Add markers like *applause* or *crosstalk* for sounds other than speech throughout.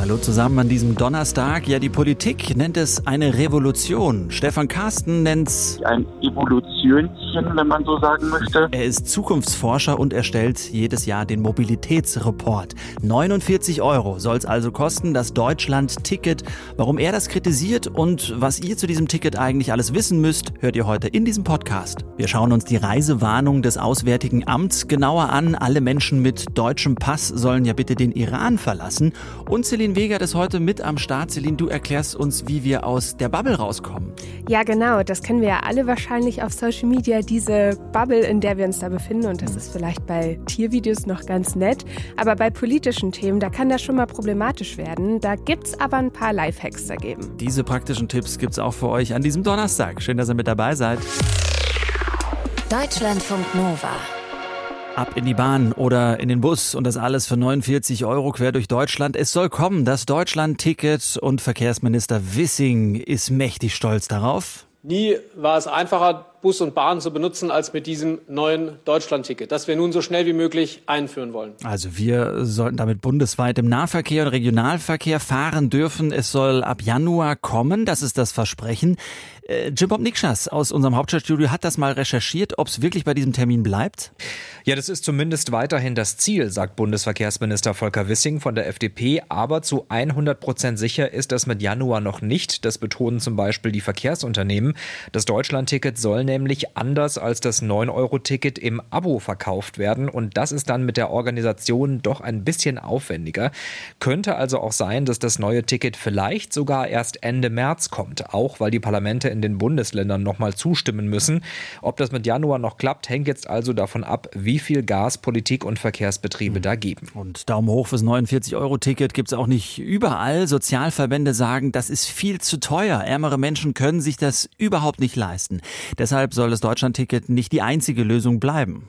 Hallo zusammen an diesem Donnerstag. Ja, die Politik nennt es eine Revolution. Stefan Carsten nennt es ein Evolutionchen, wenn man so sagen möchte. Er ist Zukunftsforscher und erstellt jedes Jahr den Mobilitätsreport. 49 Euro soll es also kosten, das Deutschland-Ticket. Warum er das kritisiert und was ihr zu diesem Ticket eigentlich alles wissen müsst, hört ihr heute in diesem Podcast. Wir schauen uns die Reisewarnung des Auswärtigen Amts genauer an. Alle Menschen mit deutschem Pass sollen ja bitte den Iran verlassen. Und Celine Celine Wegert ist heute mit am Start. Celine, du erklärst uns, wie wir aus der Bubble rauskommen. Ja, genau. Das kennen wir ja alle wahrscheinlich auf Social Media, diese Bubble, in der wir uns da befinden. Und das ist vielleicht bei Tiervideos noch ganz nett. Aber bei politischen Themen, da kann das schon mal problematisch werden. Da gibt es aber ein paar Lifehacks dagegen. Diese praktischen Tipps gibt es auch für euch an diesem Donnerstag. Schön, dass ihr mit dabei seid. Deutschlandfunk Nova. Ab in die Bahn oder in den Bus und das alles für 49 Euro quer durch Deutschland. Es soll kommen, das Deutschland-Ticket und Verkehrsminister Wissing ist mächtig stolz darauf. Nie war es einfacher, Bus und Bahn zu benutzen als mit diesem neuen Deutschland-Ticket, das wir nun so schnell wie möglich einführen wollen. Also wir sollten damit bundesweit im Nahverkehr und Regionalverkehr fahren dürfen. Es soll ab Januar kommen, das ist das Versprechen. Äh, Jim Bob Nikschas aus unserem Hauptstadtstudio hat das mal recherchiert, ob es wirklich bei diesem Termin bleibt. Ja, das ist zumindest weiterhin das Ziel, sagt Bundesverkehrsminister Volker Wissing von der FDP. Aber zu 100 Prozent sicher ist das mit Januar noch nicht. Das betonen zum Beispiel die Verkehrsunternehmen. Das Deutschlandticket soll nämlich anders als das 9-Euro-Ticket im Abo verkauft werden. Und das ist dann mit der Organisation doch ein bisschen aufwendiger. Könnte also auch sein, dass das neue Ticket vielleicht sogar erst Ende März kommt. Auch weil die Parlamente in den Bundesländern nochmal zustimmen müssen. Ob das mit Januar noch klappt, hängt jetzt also davon ab, wie viel Gas Politik und Verkehrsbetriebe mhm. da geben. Und Daumen hoch fürs 49-Euro-Ticket gibt es auch nicht überall. Sozialverbände sagen, das ist viel zu teuer. Ärmere Menschen können sich das überhaupt nicht leisten. Deshalb soll das Deutschland-Ticket nicht die einzige Lösung bleiben.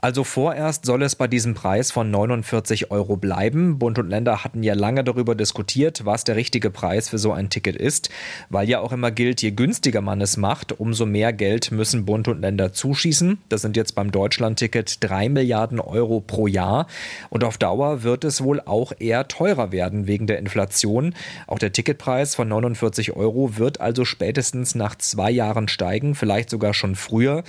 Also vorerst soll es bei diesem Preis von 49 Euro bleiben. Bund und Länder hatten ja lange darüber diskutiert, was der richtige Preis für so ein Ticket ist, weil ja auch immer gilt, je günstiger man es macht, umso mehr Geld müssen Bund und Länder zuschießen. Das sind jetzt beim Deutschland-Ticket drei Milliarden Euro pro Jahr. Und auf Dauer wird es wohl auch eher teurer werden wegen der Inflation. Auch der Ticketpreis von 49 Euro wird also spätestens nach zwei Jahren steigen, vielleicht sogar schon früher.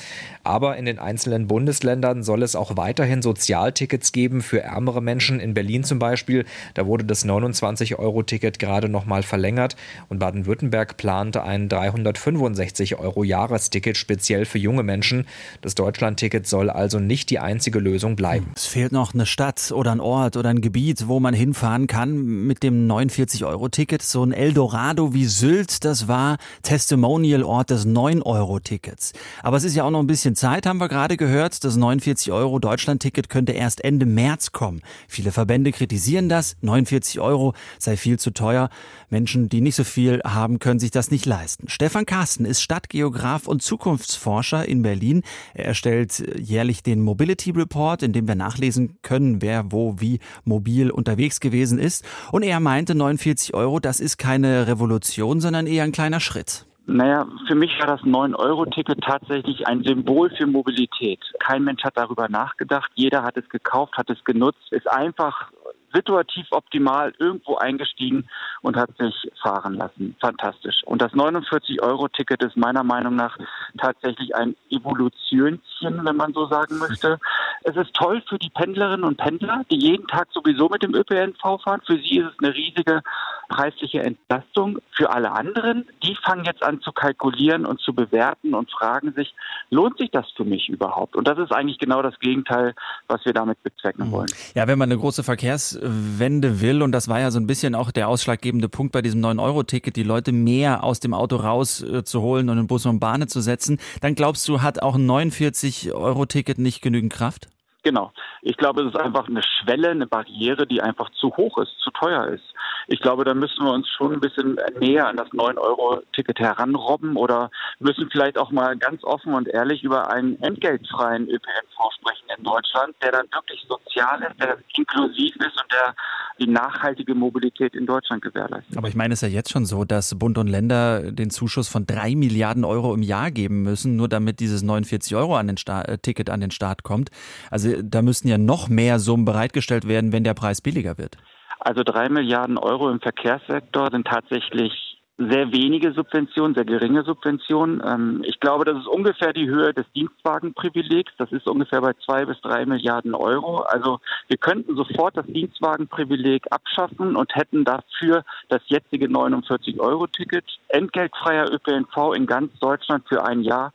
Aber in den einzelnen Bundesländern soll soll es auch weiterhin Sozialtickets geben für ärmere Menschen. In Berlin zum Beispiel, da wurde das 29-Euro-Ticket gerade noch mal verlängert und Baden-Württemberg plante ein 365 Euro Jahresticket speziell für junge Menschen. Das Deutschland-Ticket soll also nicht die einzige Lösung bleiben. Es fehlt noch eine Stadt oder ein Ort oder ein Gebiet, wo man hinfahren kann mit dem 49-Euro-Ticket. So ein Eldorado wie Sylt, das war Testimonial-Ort des 9-Euro-Tickets. Aber es ist ja auch noch ein bisschen Zeit, haben wir gerade gehört. Das 49 Euro Deutschlandticket könnte erst Ende März kommen. Viele Verbände kritisieren das. 49 Euro sei viel zu teuer. Menschen, die nicht so viel haben, können sich das nicht leisten. Stefan Carsten ist Stadtgeograf und Zukunftsforscher in Berlin. Er erstellt jährlich den Mobility Report, in dem wir nachlesen können, wer wo wie mobil unterwegs gewesen ist. Und er meinte, 49 Euro, das ist keine Revolution, sondern eher ein kleiner Schritt. Naja, für mich war das 9-Euro-Ticket tatsächlich ein Symbol für Mobilität. Kein Mensch hat darüber nachgedacht. Jeder hat es gekauft, hat es genutzt, ist einfach situativ optimal irgendwo eingestiegen und hat sich fahren lassen. Fantastisch. Und das 49-Euro-Ticket ist meiner Meinung nach tatsächlich ein Evolutionchen, wenn man so sagen möchte. Es ist toll für die Pendlerinnen und Pendler, die jeden Tag sowieso mit dem ÖPNV fahren. Für sie ist es eine riesige preisliche Entlastung. Für alle anderen, die fangen jetzt an zu kalkulieren und zu bewerten und fragen sich, lohnt sich das für mich überhaupt? Und das ist eigentlich genau das Gegenteil, was wir damit bezwecken mhm. wollen. Ja, wenn man eine große Verkehrswende will, und das war ja so ein bisschen auch der ausschlaggebende Punkt bei diesem 9-Euro-Ticket, die Leute mehr aus dem Auto rauszuholen äh, und in Bus und Bahn zu setzen, dann glaubst du, hat auch ein 49-Euro-Ticket nicht genügend Kraft? Genau. Ich glaube, es ist einfach eine Schwelle, eine Barriere, die einfach zu hoch ist, zu teuer ist. Ich glaube, da müssen wir uns schon ein bisschen näher an das 9-Euro-Ticket heranrobben oder müssen vielleicht auch mal ganz offen und ehrlich über einen entgeltfreien ÖPNV sprechen in Deutschland, der dann wirklich sozial ist, der inklusiv ist und der die nachhaltige Mobilität in Deutschland gewährleistet. Aber ich meine, es ist ja jetzt schon so, dass Bund und Länder den Zuschuss von drei Milliarden Euro im Jahr geben müssen, nur damit dieses 49 Euro an äh, Ticket an den Start kommt. Also da müssten ja noch mehr Summen bereitgestellt werden, wenn der Preis billiger wird. Also drei Milliarden Euro im Verkehrssektor sind tatsächlich sehr wenige Subventionen, sehr geringe Subventionen. Ähm, ich glaube, das ist ungefähr die Höhe des Dienstwagenprivilegs. Das ist ungefähr bei zwei bis drei Milliarden Euro. Also wir könnten sofort das Dienstwagenprivileg abschaffen und hätten dafür das jetzige 49-Euro-Ticket. Entgeltfreier ÖPNV in ganz Deutschland für ein Jahr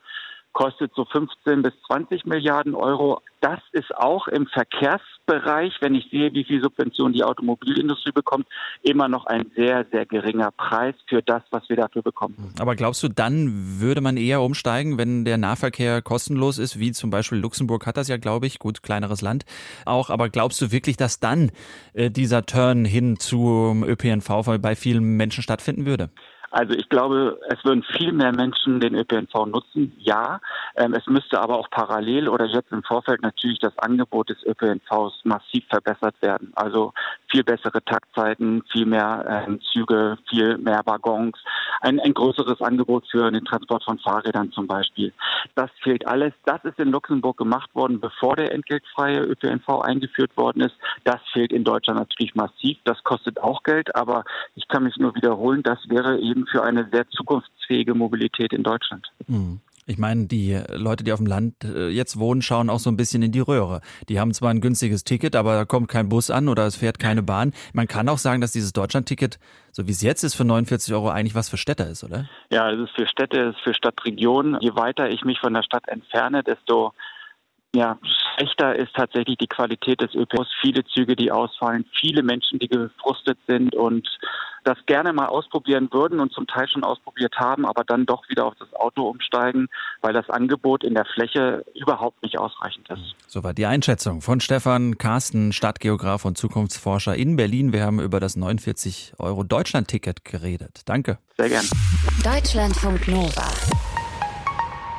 kostet so 15 bis 20 Milliarden Euro. Das ist auch im Verkehrsbereich, wenn ich sehe, wie viel Subventionen die Automobilindustrie bekommt, immer noch ein sehr, sehr geringer Preis für das, was wir dafür bekommen. Aber glaubst du, dann würde man eher umsteigen, wenn der Nahverkehr kostenlos ist, wie zum Beispiel Luxemburg hat das ja, glaube ich, gut, kleineres Land auch. Aber glaubst du wirklich, dass dann äh, dieser Turn hin zum ÖPNV bei vielen Menschen stattfinden würde? Also ich glaube, es würden viel mehr Menschen den ÖPNV nutzen, ja. Ähm, es müsste aber auch parallel oder jetzt im Vorfeld natürlich das Angebot des ÖPNVs massiv verbessert werden. Also viel bessere Taktzeiten, viel mehr äh, Züge, viel mehr Waggons, ein, ein größeres Angebot für den Transport von Fahrrädern zum Beispiel. Das fehlt alles. Das ist in Luxemburg gemacht worden, bevor der entgeltfreie ÖPNV eingeführt worden ist. Das fehlt in Deutschland natürlich massiv. Das kostet auch Geld, aber ich kann mich nur wiederholen, das wäre eben für eine sehr zukunftsfähige Mobilität in Deutschland. Mhm. Ich meine, die Leute, die auf dem Land äh, jetzt wohnen, schauen auch so ein bisschen in die Röhre. Die haben zwar ein günstiges Ticket, aber da kommt kein Bus an oder es fährt keine Bahn. Man kann auch sagen, dass dieses Deutschland-Ticket, so wie es jetzt ist, für 49 Euro eigentlich was für Städter ist, oder? Ja, es ist für Städte, es ist für Stadtregionen. Je weiter ich mich von der Stadt entferne, desto ja, schlechter ist tatsächlich die Qualität des ÖPNVs. Viele Züge, die ausfallen, viele Menschen, die gefrustet sind und das gerne mal ausprobieren würden und zum Teil schon ausprobiert haben, aber dann doch wieder auf das Auto umsteigen, weil das Angebot in der Fläche überhaupt nicht ausreichend ist. Soweit die Einschätzung von Stefan Carsten, Stadtgeograf und Zukunftsforscher in Berlin. Wir haben über das 49 Euro Deutschland-Ticket geredet. Danke. Sehr gern. Deutschlandfunk Nova.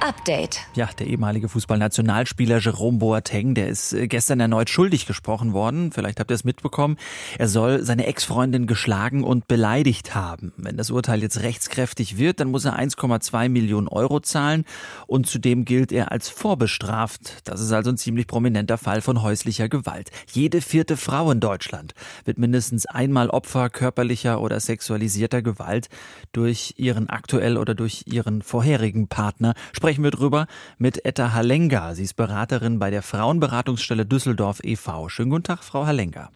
Update. Ja, der ehemalige Fußballnationalspieler Jerome Boateng, der ist äh, gestern erneut schuldig gesprochen worden. Vielleicht habt ihr es mitbekommen. Er soll seine Ex-Freundin geschlagen und beleidigt haben. Wenn das Urteil jetzt rechtskräftig wird, dann muss er 1,2 Millionen Euro zahlen und zudem gilt er als vorbestraft. Das ist also ein ziemlich prominenter Fall von häuslicher Gewalt. Jede vierte Frau in Deutschland wird mindestens einmal Opfer körperlicher oder sexualisierter Gewalt durch ihren aktuell oder durch ihren vorherigen Partner. Sprechen wir drüber mit Etta Halenga. Sie ist Beraterin bei der Frauenberatungsstelle Düsseldorf e.V. Schönen guten Tag, Frau Halenga.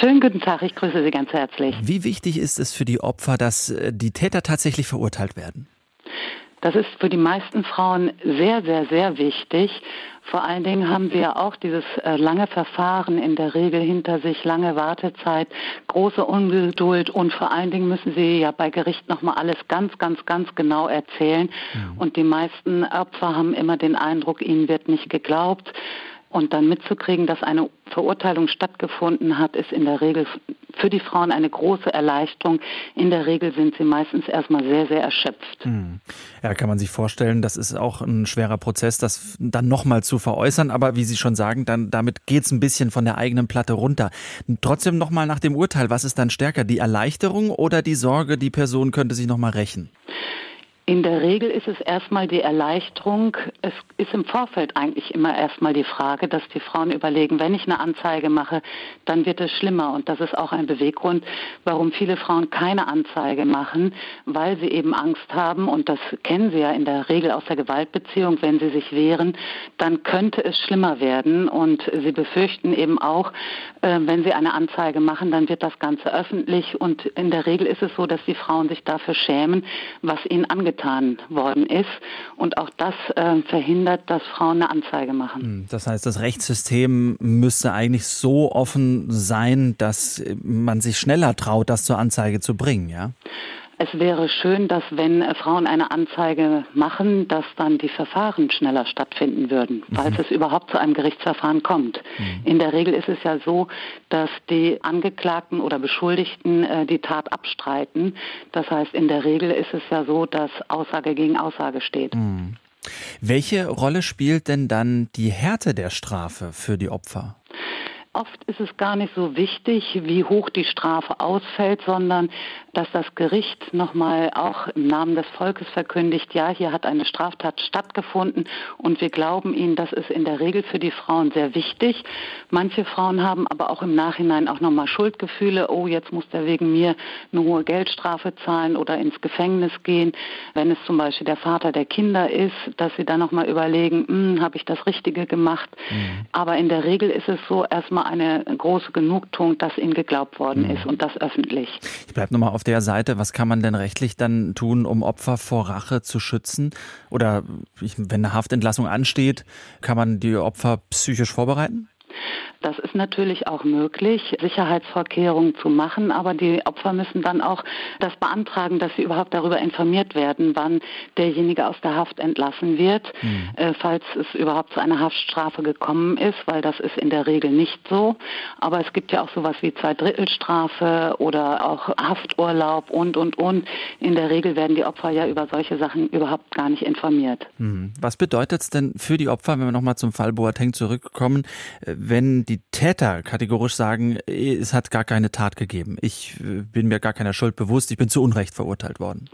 Schönen guten Tag, ich grüße Sie ganz herzlich. Wie wichtig ist es für die Opfer, dass äh, die Täter tatsächlich verurteilt werden? Das ist für die meisten Frauen sehr, sehr, sehr wichtig. Vor allen Dingen haben sie ja auch dieses äh, lange Verfahren in der Regel hinter sich, lange Wartezeit, große Ungeduld und vor allen Dingen müssen sie ja bei Gericht nochmal alles ganz, ganz, ganz genau erzählen. Mhm. Und die meisten Opfer haben immer den Eindruck, ihnen wird nicht geglaubt. Und dann mitzukriegen, dass eine Verurteilung stattgefunden hat, ist in der Regel für die Frauen eine große Erleichterung. In der Regel sind sie meistens erstmal sehr, sehr erschöpft. Hm. Ja, kann man sich vorstellen, das ist auch ein schwerer Prozess, das dann nochmal zu veräußern. Aber wie Sie schon sagen, dann damit geht es ein bisschen von der eigenen Platte runter. Trotzdem nochmal nach dem Urteil, was ist dann stärker, die Erleichterung oder die Sorge, die Person könnte sich nochmal rächen? In der Regel ist es erstmal die Erleichterung. Es ist im Vorfeld eigentlich immer erstmal die Frage, dass die Frauen überlegen, wenn ich eine Anzeige mache, dann wird es schlimmer. Und das ist auch ein Beweggrund, warum viele Frauen keine Anzeige machen, weil sie eben Angst haben. Und das kennen sie ja in der Regel aus der Gewaltbeziehung. Wenn sie sich wehren, dann könnte es schlimmer werden. Und sie befürchten eben auch, äh, wenn sie eine Anzeige machen, dann wird das Ganze öffentlich. Und in der Regel ist es so, dass die Frauen sich dafür schämen, was ihnen angetan getan worden ist. Und auch das äh, verhindert, dass Frauen eine Anzeige machen. Hm, das heißt, das Rechtssystem müsste eigentlich so offen sein, dass man sich schneller traut, das zur Anzeige zu bringen, ja? Es wäre schön, dass wenn Frauen eine Anzeige machen, dass dann die Verfahren schneller stattfinden würden, mhm. falls es überhaupt zu einem Gerichtsverfahren kommt. Mhm. In der Regel ist es ja so, dass die Angeklagten oder Beschuldigten äh, die Tat abstreiten. Das heißt, in der Regel ist es ja so, dass Aussage gegen Aussage steht. Mhm. Welche Rolle spielt denn dann die Härte der Strafe für die Opfer? Oft ist es gar nicht so wichtig, wie hoch die Strafe ausfällt, sondern dass das Gericht nochmal auch im Namen des Volkes verkündigt, ja, hier hat eine Straftat stattgefunden und wir glauben Ihnen, das ist in der Regel für die Frauen sehr wichtig. Manche Frauen haben aber auch im Nachhinein auch nochmal Schuldgefühle, oh, jetzt muss der wegen mir eine hohe Geldstrafe zahlen oder ins Gefängnis gehen. Wenn es zum Beispiel der Vater der Kinder ist, dass sie dann nochmal überlegen, hm, habe ich das Richtige gemacht. Mhm. Aber in der Regel ist es so erstmal eine große Genugtuung, dass ihnen geglaubt worden mhm. ist und das öffentlich. Ich bleibe nochmal auf der Seite, was kann man denn rechtlich dann tun, um Opfer vor Rache zu schützen? Oder wenn eine Haftentlassung ansteht, kann man die Opfer psychisch vorbereiten? Das ist natürlich auch möglich, Sicherheitsvorkehrungen zu machen, aber die Opfer müssen dann auch das beantragen, dass sie überhaupt darüber informiert werden, wann derjenige aus der Haft entlassen wird, mhm. äh, falls es überhaupt zu einer Haftstrafe gekommen ist, weil das ist in der Regel nicht so. Aber es gibt ja auch sowas wie Zweidrittelstrafe oder auch Hafturlaub und, und, und. In der Regel werden die Opfer ja über solche Sachen überhaupt gar nicht informiert. Mhm. Was bedeutet es denn für die Opfer, wenn wir nochmal zum Fall Boateng zurückkommen, äh, wenn die Täter kategorisch sagen, es hat gar keine Tat gegeben. Ich äh, bin mir gar keiner Schuld bewusst, ich bin zu Unrecht verurteilt worden.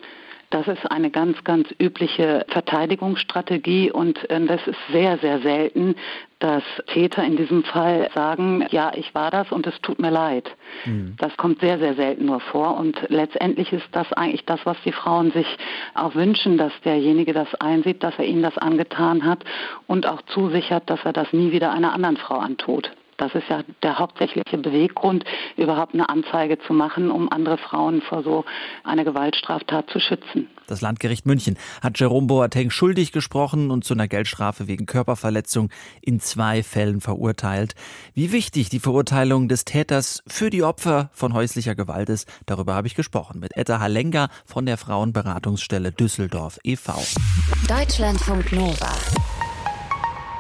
Das ist eine ganz, ganz übliche Verteidigungsstrategie und äh, das ist sehr, sehr selten, dass Täter in diesem Fall sagen, ja, ich war das und es tut mir leid. Mhm. Das kommt sehr, sehr selten nur vor und letztendlich ist das eigentlich das, was die Frauen sich auch wünschen, dass derjenige das einsieht, dass er ihnen das angetan hat und auch zusichert, dass er das nie wieder einer anderen Frau antut. Das ist ja der hauptsächliche Beweggrund, überhaupt eine Anzeige zu machen, um andere Frauen vor so einer Gewaltstraftat zu schützen. Das Landgericht München hat Jerome Boateng schuldig gesprochen und zu einer Geldstrafe wegen Körperverletzung in zwei Fällen verurteilt. Wie wichtig die Verurteilung des Täters für die Opfer von häuslicher Gewalt ist, darüber habe ich gesprochen mit Etta Halenga von der Frauenberatungsstelle Düsseldorf e.V. Deutschlandfunk Nova.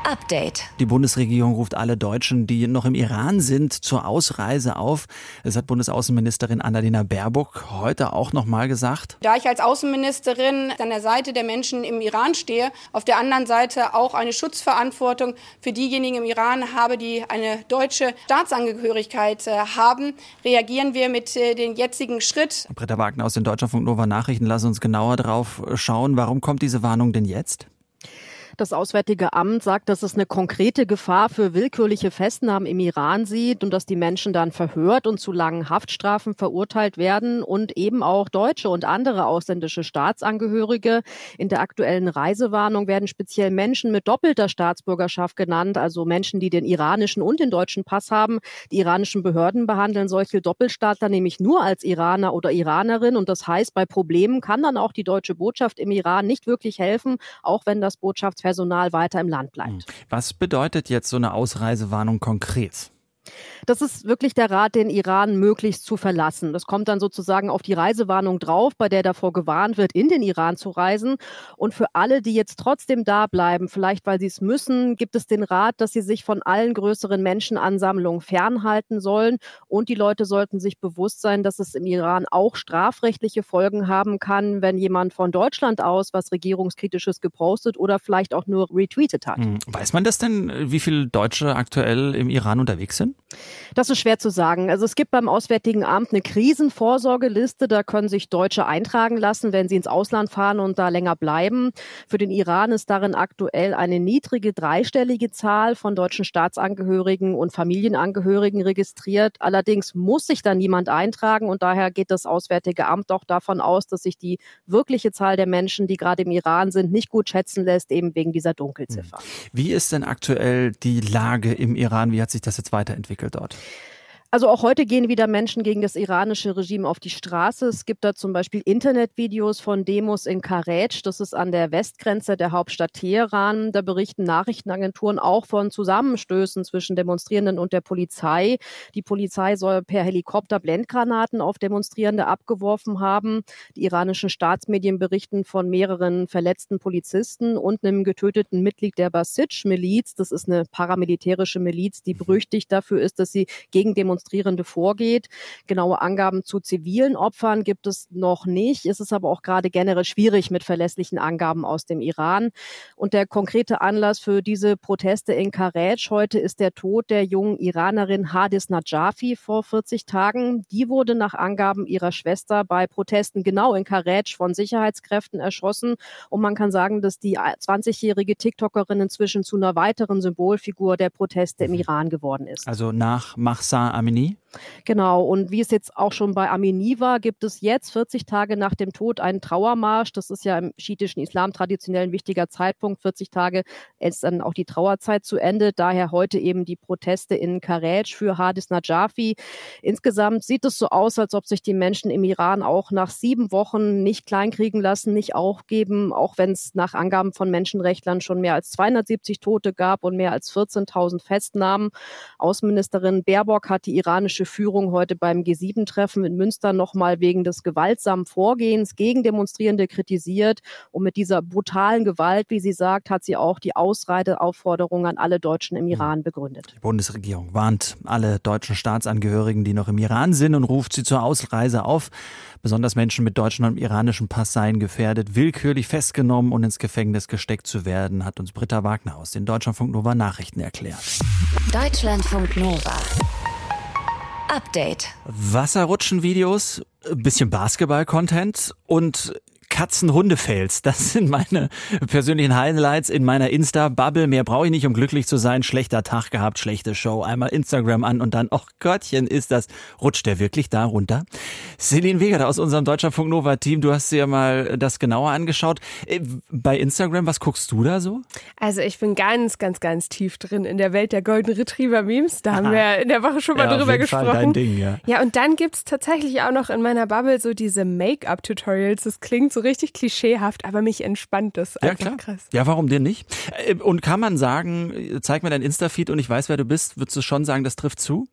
Update. Die Bundesregierung ruft alle Deutschen, die noch im Iran sind, zur Ausreise auf. Das hat Bundesaußenministerin Annalena Baerbock heute auch noch mal gesagt. Da ich als Außenministerin an der Seite der Menschen im Iran stehe, auf der anderen Seite auch eine Schutzverantwortung für diejenigen im Iran habe, die eine deutsche Staatsangehörigkeit äh, haben, reagieren wir mit äh, dem jetzigen Schritt. Britta Wagner aus den Deutschlandfunk Nova Nachrichten, lass uns genauer drauf schauen. Warum kommt diese Warnung denn jetzt? Das Auswärtige Amt sagt, dass es eine konkrete Gefahr für willkürliche Festnahmen im Iran sieht und dass die Menschen dann verhört und zu langen Haftstrafen verurteilt werden und eben auch Deutsche und andere ausländische Staatsangehörige. In der aktuellen Reisewarnung werden speziell Menschen mit doppelter Staatsbürgerschaft genannt, also Menschen, die den iranischen und den deutschen Pass haben. Die iranischen Behörden behandeln solche Doppelstaatler nämlich nur als Iraner oder Iranerin und das heißt, bei Problemen kann dann auch die deutsche Botschaft im Iran nicht wirklich helfen, auch wenn das Botschafts Personal weiter im Land bleibt. Hm. Was bedeutet jetzt so eine Ausreisewarnung konkret? Das ist wirklich der Rat, den Iran möglichst zu verlassen. Das kommt dann sozusagen auf die Reisewarnung drauf, bei der davor gewarnt wird, in den Iran zu reisen. Und für alle, die jetzt trotzdem da bleiben, vielleicht weil sie es müssen, gibt es den Rat, dass sie sich von allen größeren Menschenansammlungen fernhalten sollen. Und die Leute sollten sich bewusst sein, dass es im Iran auch strafrechtliche Folgen haben kann, wenn jemand von Deutschland aus was regierungskritisches gepostet oder vielleicht auch nur retweetet hat. Hm. Weiß man das denn, wie viele Deutsche aktuell im Iran unterwegs sind? Das ist schwer zu sagen. Also es gibt beim Auswärtigen Amt eine Krisenvorsorgeliste. Da können sich Deutsche eintragen lassen, wenn sie ins Ausland fahren und da länger bleiben. Für den Iran ist darin aktuell eine niedrige dreistellige Zahl von deutschen Staatsangehörigen und Familienangehörigen registriert. Allerdings muss sich da niemand eintragen und daher geht das Auswärtige Amt auch davon aus, dass sich die wirkliche Zahl der Menschen, die gerade im Iran sind, nicht gut schätzen lässt, eben wegen dieser Dunkelziffer. Wie ist denn aktuell die Lage im Iran? Wie hat sich das jetzt weiterentwickelt? Dort? Also auch heute gehen wieder Menschen gegen das iranische Regime auf die Straße. Es gibt da zum Beispiel Internetvideos von Demos in Karaj. Das ist an der Westgrenze der Hauptstadt Teheran. Da berichten Nachrichtenagenturen auch von Zusammenstößen zwischen Demonstrierenden und der Polizei. Die Polizei soll per Helikopter Blendgranaten auf Demonstrierende abgeworfen haben. Die iranischen Staatsmedien berichten von mehreren verletzten Polizisten und einem getöteten Mitglied der Basij-Miliz. Das ist eine paramilitärische Miliz, die berüchtigt dafür ist, dass sie gegen Demonstrierende Demonstrierende vorgeht. Genaue Angaben zu zivilen Opfern gibt es noch nicht. Es ist aber auch gerade generell schwierig mit verlässlichen Angaben aus dem Iran. Und der konkrete Anlass für diese Proteste in Karaj heute ist der Tod der jungen Iranerin Hadis Najafi vor 40 Tagen. Die wurde nach Angaben ihrer Schwester bei Protesten genau in Karaj von Sicherheitskräften erschossen. Und man kann sagen, dass die 20-jährige TikTokerin inzwischen zu einer weiteren Symbolfigur der Proteste im Iran geworden ist. Also nach Mahsa Amini Amini? Genau, und wie es jetzt auch schon bei Amini war, gibt es jetzt 40 Tage nach dem Tod einen Trauermarsch. Das ist ja im schiitischen Islam traditionell ein wichtiger Zeitpunkt. 40 Tage ist dann auch die Trauerzeit zu Ende. Daher heute eben die Proteste in Karaj für Hadis Najafi. Insgesamt sieht es so aus, als ob sich die Menschen im Iran auch nach sieben Wochen nicht kleinkriegen lassen, nicht aufgeben, auch wenn es nach Angaben von Menschenrechtlern schon mehr als 270 Tote gab und mehr als 14.000 Festnahmen. Außenministerin Baerbock hat die iranische Führung heute beim G7-Treffen in Münster nochmal wegen des gewaltsamen Vorgehens gegen Demonstrierende kritisiert. Und mit dieser brutalen Gewalt, wie sie sagt, hat sie auch die Ausreiseaufforderung an alle Deutschen im Iran begründet. Die Bundesregierung warnt alle deutschen Staatsangehörigen, die noch im Iran sind und ruft sie zur Ausreise auf. Besonders Menschen mit deutschen und iranischen Pass seien gefährdet, willkürlich festgenommen und ins Gefängnis gesteckt zu werden, hat uns Britta Wagner aus den Deutschlandfunk Nova Nachrichten erklärt. Deutschlandfunk Nova. Update. Wasserrutschen-Videos, bisschen Basketball-Content und Katzen-Hunde-Fails. Das sind meine persönlichen Highlights in meiner Insta-Bubble. Mehr brauche ich nicht, um glücklich zu sein. Schlechter Tag gehabt, schlechte Show. Einmal Instagram an und dann, ach Gottchen, ist das, rutscht der wirklich da runter? Celine Weger aus unserem Deutschlandfunk Nova Team, du hast dir mal das genauer angeschaut. Äh, bei Instagram, was guckst du da so? Also ich bin ganz, ganz, ganz tief drin in der Welt der Golden Retriever Memes. Da haben wir in der Woche schon mal ja, drüber gesprochen. Fall dein Ding, ja. ja, und dann gibt's tatsächlich auch noch in meiner Bubble so diese Make-up-Tutorials. Das klingt so richtig klischeehaft, aber mich entspannt das Ja, klar. krass. Ja, warum denn nicht? Äh, Und kann man sagen, zeig mir dein Insta-Feed und ich weiß, wer du bist, würdest du schon sagen, das trifft zu?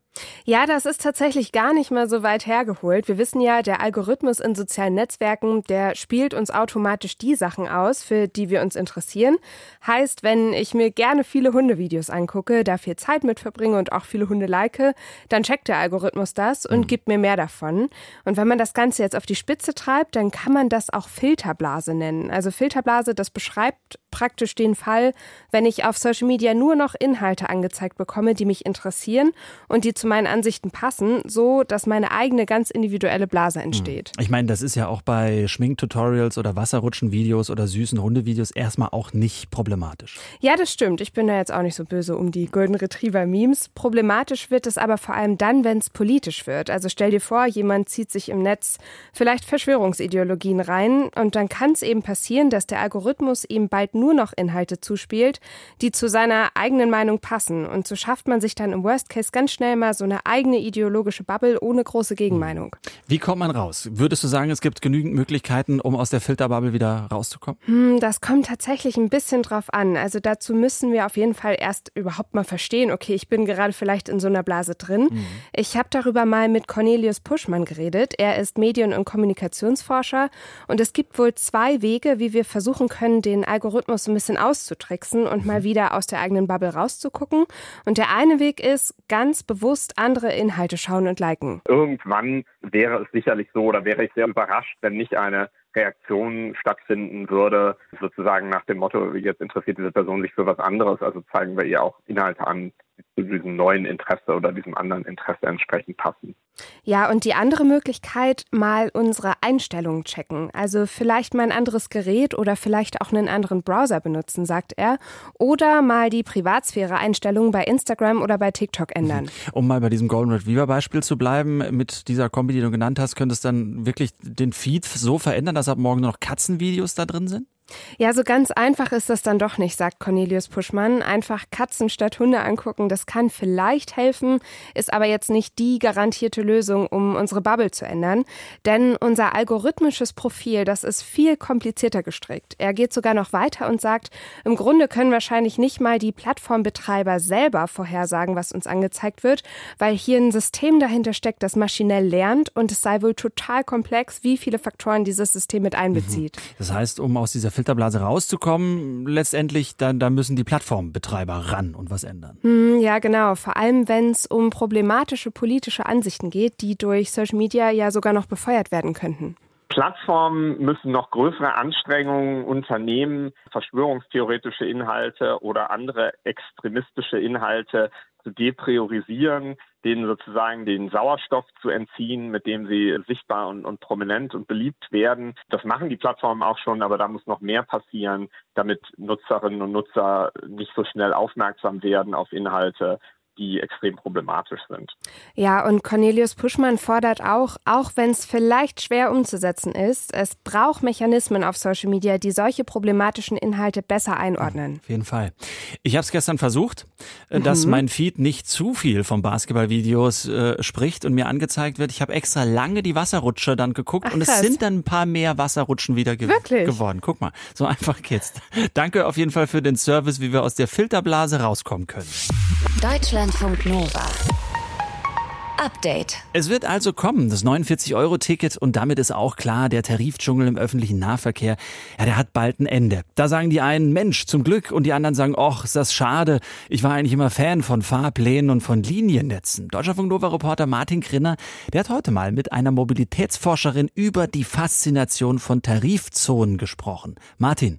Ja, das ist tatsächlich gar nicht mal so weit hergeholt. Wir wissen ja, der Algorithmus in sozialen Netzwerken, der spielt uns automatisch die Sachen aus, für die wir uns interessieren. Heißt, wenn ich mir gerne viele Hundevideos angucke, da viel Zeit mit verbringe und auch viele Hunde like, dann checkt der Algorithmus das und gibt mir mehr davon. Und wenn man das Ganze jetzt auf die Spitze treibt, dann kann man das auch Filterblase nennen. Also Filterblase, das beschreibt praktisch den Fall, wenn ich auf Social Media nur noch Inhalte angezeigt bekomme, die mich interessieren und die zu meinen Ansichten passen, so dass meine eigene ganz individuelle Blase entsteht. Ich meine, das ist ja auch bei Schminktutorials oder Wasserrutschen-Videos oder süßen Hundevideos erstmal auch nicht problematisch. Ja, das stimmt. Ich bin da jetzt auch nicht so böse um die Golden Retriever Memes. Problematisch wird es aber vor allem dann, wenn es politisch wird. Also stell dir vor, jemand zieht sich im Netz vielleicht Verschwörungsideologien rein und dann kann es eben passieren, dass der Algorithmus ihm bald nur noch Inhalte zuspielt, die zu seiner eigenen Meinung passen. Und so schafft man sich dann im Worst Case ganz schnell mal so eine eigene ideologische Bubble ohne große Gegenmeinung. Wie kommt man raus? Würdest du sagen, es gibt genügend Möglichkeiten, um aus der Filterbubble wieder rauszukommen? Hm, Das kommt tatsächlich ein bisschen drauf an. Also dazu müssen wir auf jeden Fall erst überhaupt mal verstehen, okay, ich bin gerade vielleicht in so einer Blase drin. Ich habe darüber mal mit Cornelius Puschmann geredet. Er ist Medien- und Kommunikationsforscher und es gibt wohl zwei Wege, wie wir versuchen können, den Algorithmus ein bisschen auszutricksen und mal wieder aus der eigenen Bubble rauszugucken. Und der eine Weg ist, ganz bewusst andere Inhalte schauen und liken. Irgendwann wäre es sicherlich so oder wäre ich sehr überrascht, wenn nicht eine Reaktion stattfinden würde, sozusagen nach dem Motto, jetzt interessiert diese Person sich für was anderes, also zeigen wir ihr auch Inhalte an, zu diesem neuen Interesse oder diesem anderen Interesse entsprechend passen. Ja, und die andere Möglichkeit, mal unsere Einstellungen checken. Also vielleicht mal ein anderes Gerät oder vielleicht auch einen anderen Browser benutzen, sagt er. Oder mal die Privatsphäre-Einstellungen bei Instagram oder bei TikTok ändern. Um mal bei diesem Golden Retriever Beispiel zu bleiben, mit dieser Kombi, die du genannt hast, könnte es dann wirklich den Feed so verändern, dass ab morgen nur noch Katzenvideos da drin sind? Ja, so ganz einfach ist das dann doch nicht, sagt Cornelius Puschmann. Einfach Katzen statt Hunde angucken, das kann vielleicht helfen, ist aber jetzt nicht die garantierte Lösung, um unsere Bubble zu ändern. Denn unser algorithmisches Profil, das ist viel komplizierter gestrickt. Er geht sogar noch weiter und sagt, im Grunde können wahrscheinlich nicht mal die Plattformbetreiber selber vorhersagen, was uns angezeigt wird, weil hier ein System dahinter steckt, das maschinell lernt und es sei wohl total komplex, wie viele Faktoren dieses System mit einbezieht. Mhm. Das heißt, um aus dieser Filterblase rauszukommen, letztendlich, da, da müssen die Plattformbetreiber ran und was ändern. Hm, ja, genau. Vor allem, wenn es um problematische politische Ansichten geht, die durch Social Media ja sogar noch befeuert werden könnten. Plattformen müssen noch größere Anstrengungen unternehmen, verschwörungstheoretische Inhalte oder andere extremistische Inhalte zu depriorisieren, denen sozusagen den Sauerstoff zu entziehen, mit dem sie sichtbar und, und prominent und beliebt werden. Das machen die Plattformen auch schon, aber da muss noch mehr passieren, damit Nutzerinnen und Nutzer nicht so schnell aufmerksam werden auf Inhalte, die extrem problematisch sind. Ja, und Cornelius Puschmann fordert auch, auch wenn es vielleicht schwer umzusetzen ist, es braucht Mechanismen auf Social Media, die solche problematischen Inhalte besser einordnen. Auf jeden Fall. Ich habe es gestern versucht, äh, dass mhm. mein Feed nicht zu viel von Basketballvideos äh, spricht und mir angezeigt wird. Ich habe extra lange die Wasserrutsche dann geguckt Ach, und es sind dann ein paar mehr Wasserrutschen wieder ge Wirklich? geworden. Guck mal, so *laughs* einfach geht's. Danke auf jeden Fall für den Service, wie wir aus der Filterblase rauskommen können. Deutschlandfunk Nova. Update. Es wird also kommen, das 49-Euro-Ticket und damit ist auch klar, der Tarifdschungel im öffentlichen Nahverkehr, ja, der hat bald ein Ende. Da sagen die einen, Mensch, zum Glück und die anderen sagen, och, ist das schade. Ich war eigentlich immer Fan von Fahrplänen und von Liniennetzen. Deutschlandfunk Nova-Reporter Martin Grinner, der hat heute mal mit einer Mobilitätsforscherin über die Faszination von Tarifzonen gesprochen. Martin,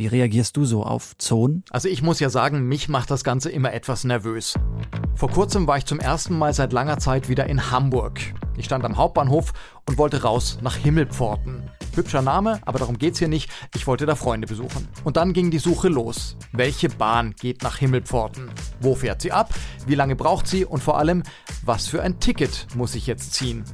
wie reagierst du so auf Zonen? Also ich muss ja sagen, mich macht das Ganze immer etwas nervös. Vor kurzem war ich zum ersten Mal seit langer Zeit wieder in Hamburg. Ich stand am Hauptbahnhof und wollte raus nach Himmelpforten. Hübscher Name, aber darum geht's hier nicht. Ich wollte da Freunde besuchen. Und dann ging die Suche los. Welche Bahn geht nach Himmelpforten? Wo fährt sie ab? Wie lange braucht sie? Und vor allem, was für ein Ticket muss ich jetzt ziehen?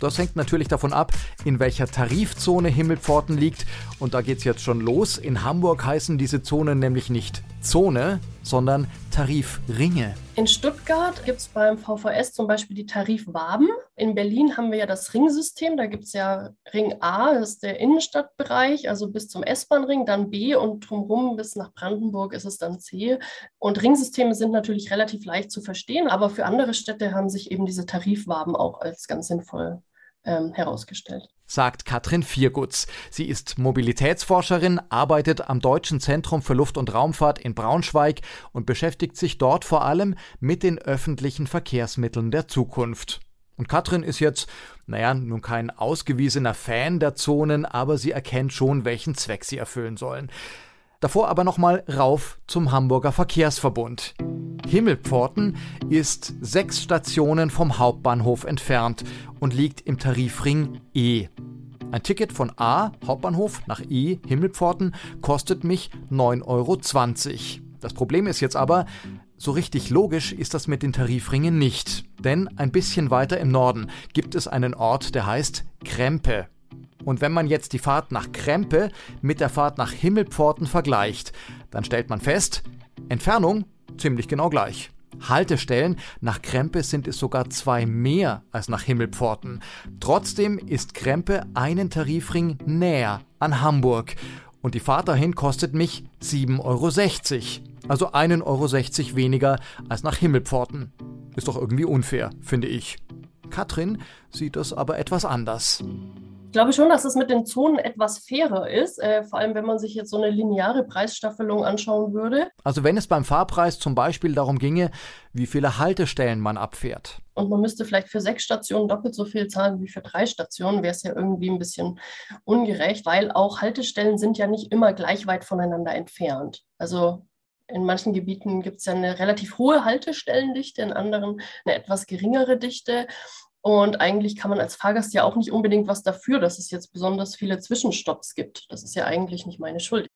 Das hängt natürlich davon ab, in welcher Tarifzone Himmelpforten liegt. Und da geht's jetzt schon los. In Hamburg heißen diese Zonen nämlich nicht Zone, sondern Tarifringe. In Stuttgart gibt es beim VVS zum Beispiel die Tarifwaben. In Berlin haben wir ja das Ringsystem. Da gibt es ja Ring A, das ist der Innenstadtbereich, also bis zum S-Bahn-Ring, dann B und drumherum bis nach Brandenburg ist es dann C. Und Ringsysteme sind natürlich relativ leicht zu verstehen, aber für andere Städte haben sich eben diese Tarifwaben auch als ganz sinnvoll ähm, herausgestellt. Sagt Katrin Viergutz. Sie ist Mobilitätsforscherin, arbeitet am Deutschen Zentrum für Luft- und Raumfahrt in Braunschweig und beschäftigt sich dort vor allem mit den öffentlichen Verkehrsmitteln der Zukunft. Und Katrin ist jetzt, naja, nun kein ausgewiesener Fan der Zonen, aber sie erkennt schon, welchen Zweck sie erfüllen sollen. Davor aber nochmal rauf zum Hamburger Verkehrsverbund. Himmelpforten ist sechs Stationen vom Hauptbahnhof entfernt und liegt im Tarifring E. Ein Ticket von A, Hauptbahnhof, nach E, Himmelpforten, kostet mich 9,20 Euro. Das Problem ist jetzt aber, so richtig logisch ist das mit den Tarifringen nicht. Denn ein bisschen weiter im Norden gibt es einen Ort, der heißt Krempe. Und wenn man jetzt die Fahrt nach Krempe mit der Fahrt nach Himmelpforten vergleicht, dann stellt man fest, Entfernung ziemlich genau gleich. Haltestellen nach Krempe sind es sogar zwei mehr als nach Himmelpforten. Trotzdem ist Krempe einen Tarifring näher an Hamburg. Und die Fahrt dahin kostet mich 7,60 Euro. Also 1,60 Euro weniger als nach Himmelpforten. Ist doch irgendwie unfair, finde ich. Katrin sieht das aber etwas anders. Ich glaube schon, dass es mit den Zonen etwas fairer ist, äh, vor allem wenn man sich jetzt so eine lineare Preisstaffelung anschauen würde. Also wenn es beim Fahrpreis zum Beispiel darum ginge, wie viele Haltestellen man abfährt. Und man müsste vielleicht für sechs Stationen doppelt so viel zahlen wie für drei Stationen, wäre es ja irgendwie ein bisschen ungerecht, weil auch Haltestellen sind ja nicht immer gleich weit voneinander entfernt. Also in manchen Gebieten gibt es ja eine relativ hohe Haltestellendichte, in anderen eine etwas geringere Dichte. Und eigentlich kann man als Fahrgast ja auch nicht unbedingt was dafür, dass es jetzt besonders viele Zwischenstopps gibt. Das ist ja eigentlich nicht meine Schuld.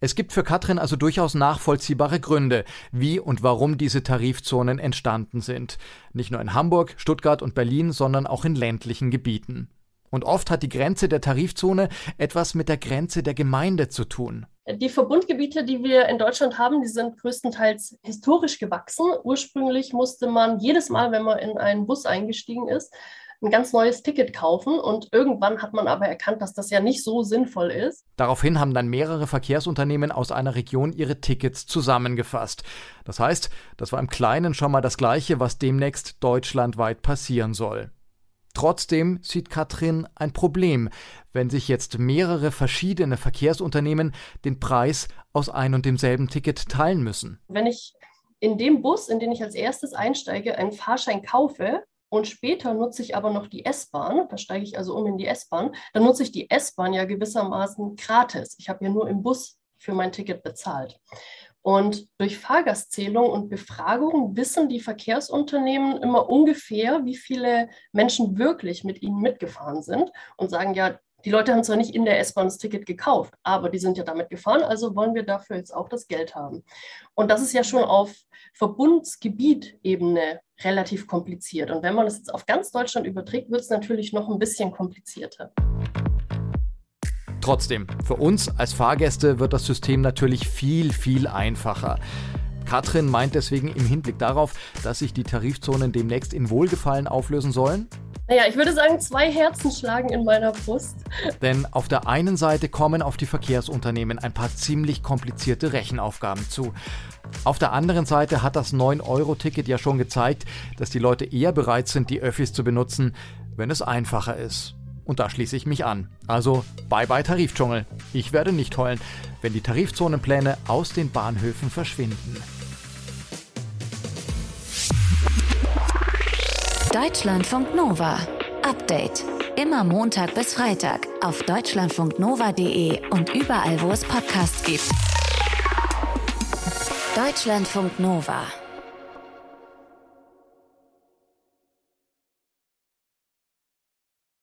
Es gibt für Katrin also durchaus nachvollziehbare Gründe, wie und warum diese Tarifzonen entstanden sind. Nicht nur in Hamburg, Stuttgart und Berlin, sondern auch in ländlichen Gebieten. Und oft hat die Grenze der Tarifzone etwas mit der Grenze der Gemeinde zu tun. Die Verbundgebiete, die wir in Deutschland haben, die sind größtenteils historisch gewachsen. Ursprünglich musste man jedes Mal, wenn man in einen Bus eingestiegen ist, ein ganz neues Ticket kaufen und irgendwann hat man aber erkannt, dass das ja nicht so sinnvoll ist. Daraufhin haben dann mehrere Verkehrsunternehmen aus einer Region ihre Tickets zusammengefasst. Das heißt, das war im Kleinen schon mal das Gleiche, was demnächst deutschlandweit passieren soll. Trotzdem sieht Katrin ein Problem, wenn sich jetzt mehrere verschiedene Verkehrsunternehmen den Preis aus ein und demselben Ticket teilen müssen. Wenn ich in dem Bus, in den ich als erstes einsteige, einen Fahrschein kaufe, und später nutze ich aber noch die S-Bahn, da steige ich also um in die S-Bahn, dann nutze ich die S-Bahn ja gewissermaßen gratis. Ich habe ja nur im Bus für mein Ticket bezahlt. Und durch Fahrgastzählung und Befragung wissen die Verkehrsunternehmen immer ungefähr, wie viele Menschen wirklich mit ihnen mitgefahren sind und sagen, ja, die Leute haben zwar nicht in der S-Bahn das Ticket gekauft, aber die sind ja damit gefahren, also wollen wir dafür jetzt auch das Geld haben. Und das ist ja schon auf Verbundsgebietebene relativ kompliziert. Und wenn man das jetzt auf ganz Deutschland überträgt, wird es natürlich noch ein bisschen komplizierter. Trotzdem, für uns als Fahrgäste wird das System natürlich viel, viel einfacher. Katrin meint deswegen im Hinblick darauf, dass sich die Tarifzonen demnächst in Wohlgefallen auflösen sollen. Naja, ich würde sagen, zwei Herzen schlagen in meiner Brust. Denn auf der einen Seite kommen auf die Verkehrsunternehmen ein paar ziemlich komplizierte Rechenaufgaben zu. Auf der anderen Seite hat das 9-Euro-Ticket ja schon gezeigt, dass die Leute eher bereit sind, die Öffis zu benutzen, wenn es einfacher ist. Und da schließe ich mich an. Also bye bye Tarifdschungel. Ich werde nicht heulen, wenn die Tarifzonenpläne aus den Bahnhöfen verschwinden. Deutschlandfunk Nova. Update. Immer Montag bis Freitag auf deutschlandfunknova.de und überall, wo es Podcasts gibt. Deutschlandfunk Nova.